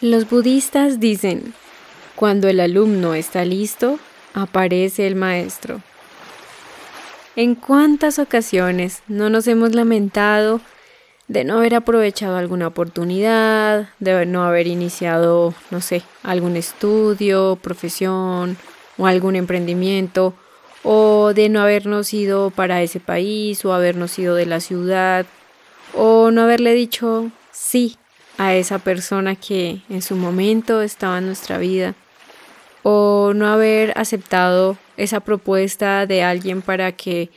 Los budistas dicen, cuando el alumno está listo, aparece el maestro. ¿En cuántas ocasiones no nos hemos lamentado de no haber aprovechado alguna oportunidad, de no haber iniciado, no sé, algún estudio, profesión o algún emprendimiento, o de no habernos ido para ese país o habernos ido de la ciudad, o no haberle dicho sí a esa persona que en su momento estaba en nuestra vida, o no haber aceptado esa propuesta de alguien para que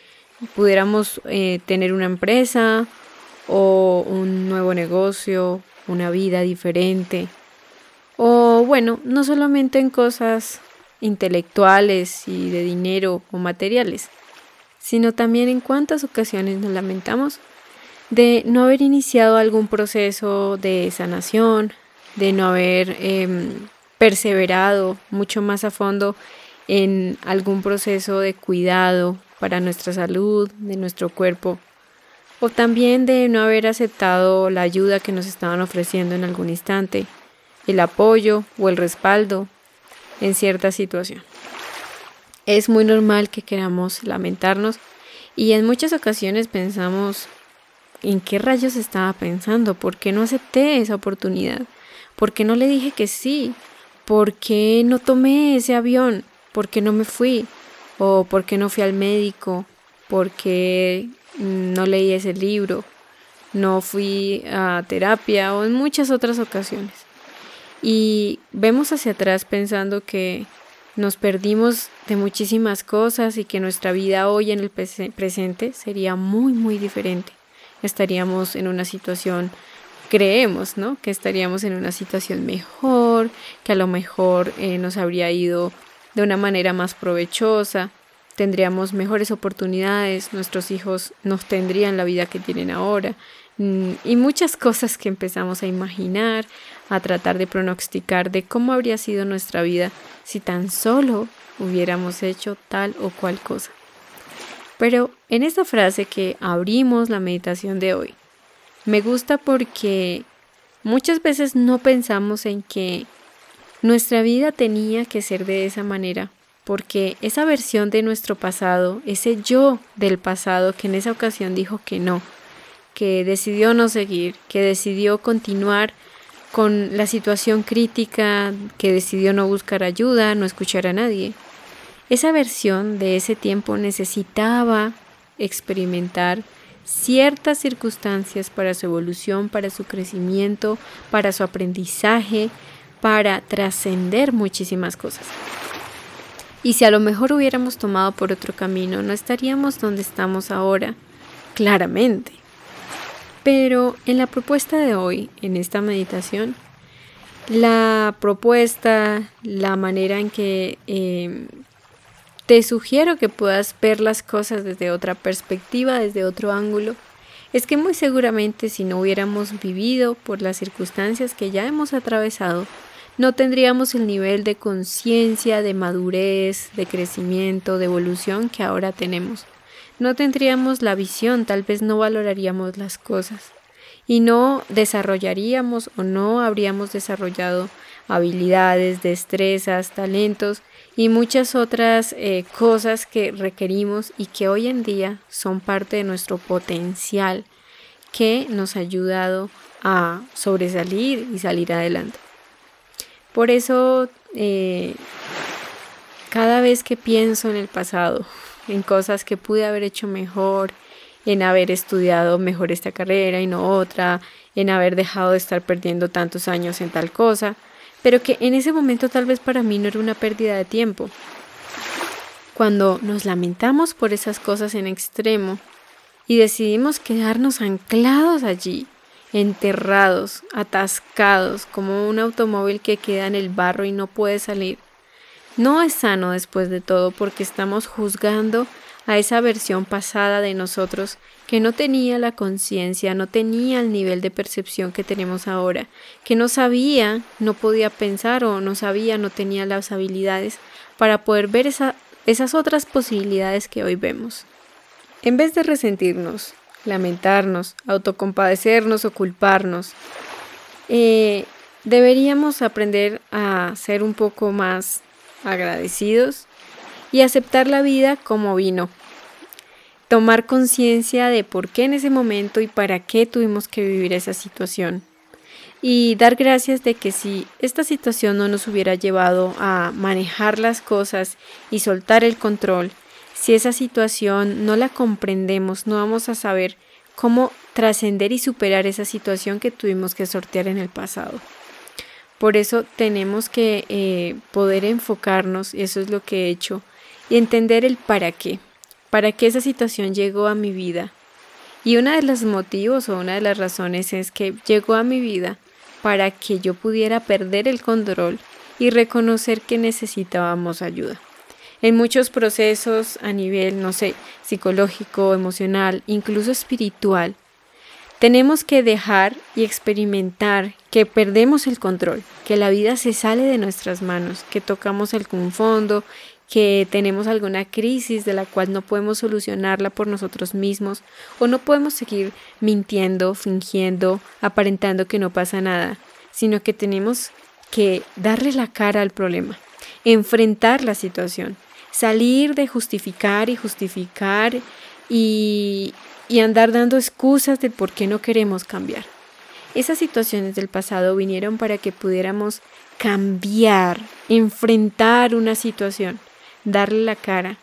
pudiéramos eh, tener una empresa o un nuevo negocio, una vida diferente. O bueno, no solamente en cosas intelectuales y de dinero o materiales, sino también en cuántas ocasiones nos lamentamos de no haber iniciado algún proceso de sanación, de no haber em, perseverado mucho más a fondo en algún proceso de cuidado para nuestra salud, de nuestro cuerpo o también de no haber aceptado la ayuda que nos estaban ofreciendo en algún instante, el apoyo o el respaldo en cierta situación. Es muy normal que queramos lamentarnos y en muchas ocasiones pensamos en qué rayos estaba pensando, por qué no acepté esa oportunidad, por qué no le dije que sí, por qué no tomé ese avión, por qué no me fui, o por qué no fui al médico, por qué no leí ese libro, no fui a terapia o en muchas otras ocasiones. Y vemos hacia atrás pensando que nos perdimos de muchísimas cosas y que nuestra vida hoy en el presente sería muy, muy diferente. Estaríamos en una situación, creemos, ¿no? Que estaríamos en una situación mejor, que a lo mejor eh, nos habría ido de una manera más provechosa, tendríamos mejores oportunidades, nuestros hijos nos tendrían la vida que tienen ahora mm, y muchas cosas que empezamos a imaginar, a tratar de pronosticar de cómo habría sido nuestra vida si tan solo hubiéramos hecho tal o cual cosa. Pero en esta frase que abrimos la meditación de hoy, me gusta porque muchas veces no pensamos en que nuestra vida tenía que ser de esa manera porque esa versión de nuestro pasado, ese yo del pasado que en esa ocasión dijo que no, que decidió no seguir, que decidió continuar con la situación crítica, que decidió no buscar ayuda, no escuchar a nadie. Esa versión de ese tiempo necesitaba experimentar ciertas circunstancias para su evolución, para su crecimiento, para su aprendizaje, para trascender muchísimas cosas. Y si a lo mejor hubiéramos tomado por otro camino, no estaríamos donde estamos ahora, claramente. Pero en la propuesta de hoy, en esta meditación, la propuesta, la manera en que em, te sugiero que puedas ver las cosas desde otra perspectiva, desde otro ángulo, es que muy seguramente si no hubiéramos vivido por las circunstancias que ya hemos atravesado, no tendríamos el nivel de conciencia, de madurez, de crecimiento, de evolución que ahora tenemos. No tendríamos la visión, tal vez no valoraríamos las cosas y no desarrollaríamos o no habríamos desarrollado habilidades, destrezas, talentos y muchas otras eh, cosas que requerimos y que hoy en día son parte de nuestro potencial que nos ha ayudado a sobresalir y salir adelante. Por eso, eh, cada vez que pienso en el pasado, en cosas que pude haber hecho mejor, en haber estudiado mejor esta carrera y no otra, en haber dejado de estar perdiendo tantos años en tal cosa, pero que en ese momento tal vez para mí no era una pérdida de tiempo. Cuando nos lamentamos por esas cosas en extremo y decidimos quedarnos anclados allí, enterrados, atascados, como un automóvil que queda en el barro y no puede salir. No es sano después de todo porque estamos juzgando a esa versión pasada de nosotros que no tenía la conciencia, no tenía el nivel de percepción que tenemos ahora, que no sabía, no podía pensar o no sabía, no tenía las habilidades para poder ver esas otras posibilidades que hoy vemos. En vez de resentirnos, lamentarnos, autocompadecernos o culparnos. Eh, deberíamos aprender a ser un poco más agradecidos y aceptar la vida como vino. Tomar conciencia de por qué en ese momento y para qué tuvimos que vivir esa situación. Y dar gracias de que si esta situación no nos hubiera llevado a manejar las cosas y soltar el control, si esa situación no la comprendemos, no vamos a saber cómo trascender y superar esa situación que tuvimos que sortear en el pasado. Por eso tenemos que eh, poder enfocarnos, y eso es lo que he hecho, y entender el para qué, para qué esa situación llegó a mi vida. Y uno de los motivos o una de las razones es que llegó a mi vida para que yo pudiera perder el control y reconocer que necesitábamos ayuda. En muchos procesos a nivel, no sé, psicológico, emocional, incluso espiritual, tenemos que dejar y experimentar que perdemos el control, que la vida se sale de nuestras manos, que tocamos algún fondo, que tenemos alguna crisis de la cual no podemos solucionarla por nosotros mismos o no podemos seguir mintiendo, fingiendo, aparentando que no pasa nada, sino que tenemos que darle la cara al problema, enfrentar la situación, salir de justificar y justificar y, andar dando excusas de por qué no queremos cambiar. Esas situaciones del pasado vinieron para que pudiéramos cambiar, enfrentar una situación, darle la cara,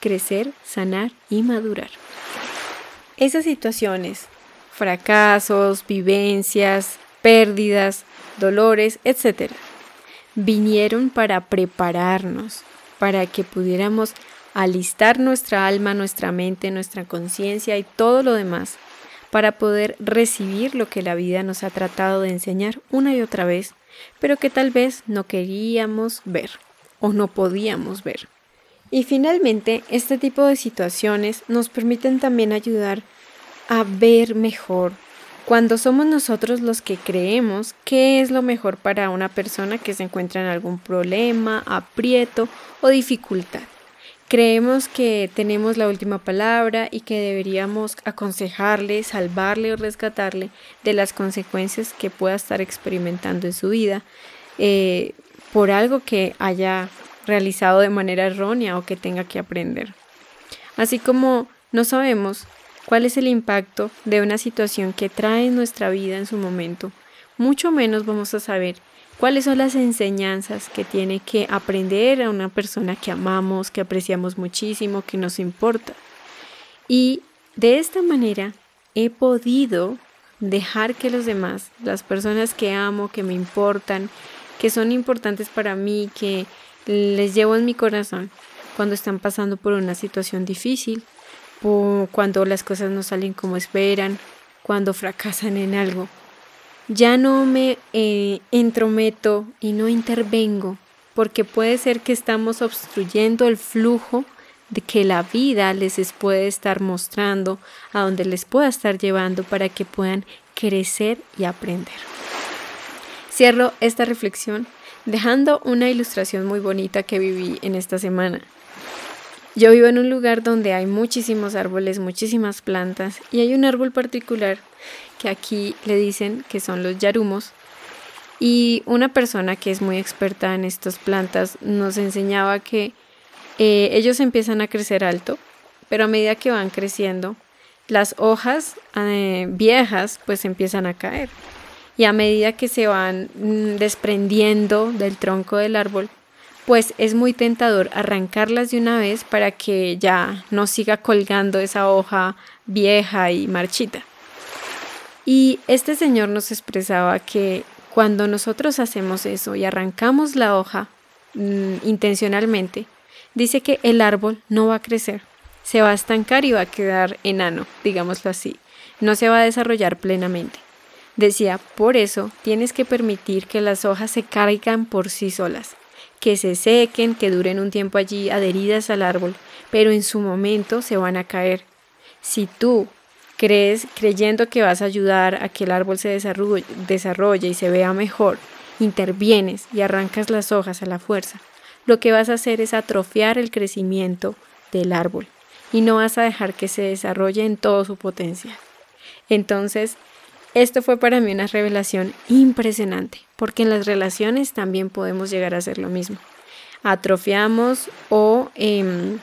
crecer, sanar y madurar. Esas situaciones, fracasos, vivencias, pérdidas, dolores, etc., vinieron para prepararnos, para que pudiéramos alistar nuestra alma, nuestra mente, nuestra conciencia y todo lo demás para poder recibir lo que la vida nos ha tratado de enseñar una y otra vez, pero que tal vez no queríamos ver o no podíamos ver. Y finalmente, este tipo de situaciones nos permiten también ayudar a ver mejor cuando somos nosotros los que creemos qué es lo mejor para una persona que se encuentra en algún problema, aprieto o dificultad. Creemos que tenemos la última palabra y que deberíamos aconsejarle, salvarle o rescatarle de las consecuencias que pueda estar experimentando en su vida eh, por algo que haya realizado de manera errónea o que tenga que aprender. Así como no sabemos cuál es el impacto de una situación que trae en nuestra vida en su momento, mucho menos vamos a saber cuáles son las enseñanzas que tiene que aprender a una persona que amamos, que apreciamos muchísimo, que nos importa. Y de esta manera he podido dejar que los demás, las personas que amo, que me importan, que son importantes para mí, que les llevo en mi corazón cuando están pasando por una situación difícil, cuando las cosas no salen como esperan, cuando fracasan en algo, ya no me eh, entrometo y no intervengo, porque puede ser que estamos obstruyendo el flujo de que la vida les puede estar mostrando, a donde les pueda estar llevando para que puedan crecer y aprender. Cierro esta reflexión dejando una ilustración muy bonita que viví en esta semana. Yo vivo en un lugar donde hay muchísimos árboles, muchísimas plantas y hay un árbol particular que aquí le dicen que son los yarumos. Y una persona que es muy experta en estas plantas nos enseñaba que eh, ellos empiezan a crecer alto, pero a medida que van creciendo, las hojas eh, viejas pues empiezan a caer. Y a medida que se van mm, desprendiendo del tronco del árbol, pues es muy tentador arrancarlas de una vez para que ya no siga colgando esa hoja vieja y marchita. Y este señor nos expresaba que cuando nosotros hacemos eso y arrancamos la hoja mm, intencionalmente, dice que el árbol no va a crecer, se va a estancar y va a quedar enano, digámoslo así, no se va a desarrollar plenamente. Decía, por eso tienes que permitir que las hojas se caigan por sí solas, que se sequen, que duren un tiempo allí adheridas al árbol, pero en su momento se van a caer. Si tú crees, creyendo que vas a ayudar a que el árbol se desarrolle, desarrolle y se vea mejor, intervienes y arrancas las hojas a la fuerza, lo que vas a hacer es atrofiar el crecimiento del árbol y no vas a dejar que se desarrolle en todo su potencial. Entonces, Esto fue para mí una revelación impresionante, porque en las relaciones también podemos llegar a hacer lo mismo. Atrofiamos o em,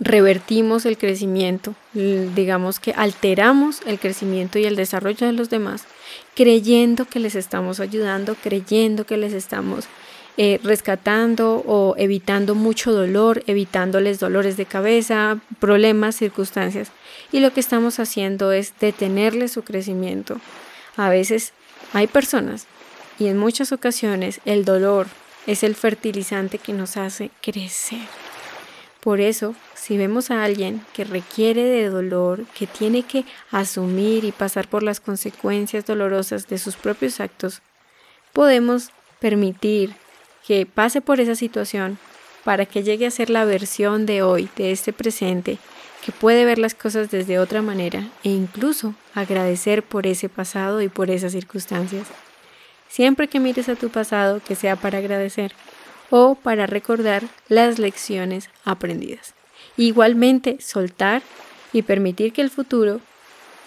revertimos el crecimiento, digamos que alteramos el crecimiento y el desarrollo de los demás, creyendo que les estamos ayudando, creyendo que les estamos eh, rescatando o evitando mucho dolor, evitándoles dolores de cabeza, problemas, circunstancias. Y lo que estamos haciendo es detenerle su crecimiento. A veces hay personas y en muchas ocasiones el dolor es el fertilizante que nos hace crecer. Por eso, si vemos a alguien que requiere de dolor, que tiene que asumir y pasar por las consecuencias dolorosas de sus propios actos, podemos permitir que pase por esa situación para que llegue a ser la versión de hoy, de este presente, que puede ver las cosas desde otra manera e incluso agradecer por ese pasado y por esas circunstancias. Siempre que mires a tu pasado, que sea para agradecer o para recordar las lecciones aprendidas. Igualmente, soltar y permitir que el futuro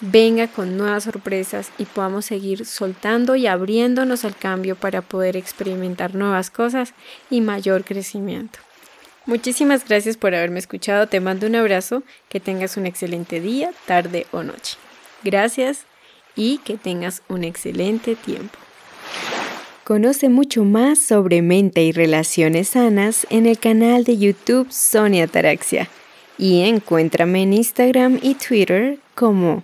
venga con nuevas sorpresas y podamos seguir soltando y abriéndonos al cambio para poder experimentar nuevas cosas y mayor crecimiento. Muchísimas gracias por haberme escuchado, te mando un abrazo, que tengas un excelente día, tarde o noche. Gracias y que tengas un excelente tiempo. Conoce mucho más sobre mente y relaciones sanas en el canal de YouTube Sonia Taraxia y encuéntrame en Instagram y Twitter como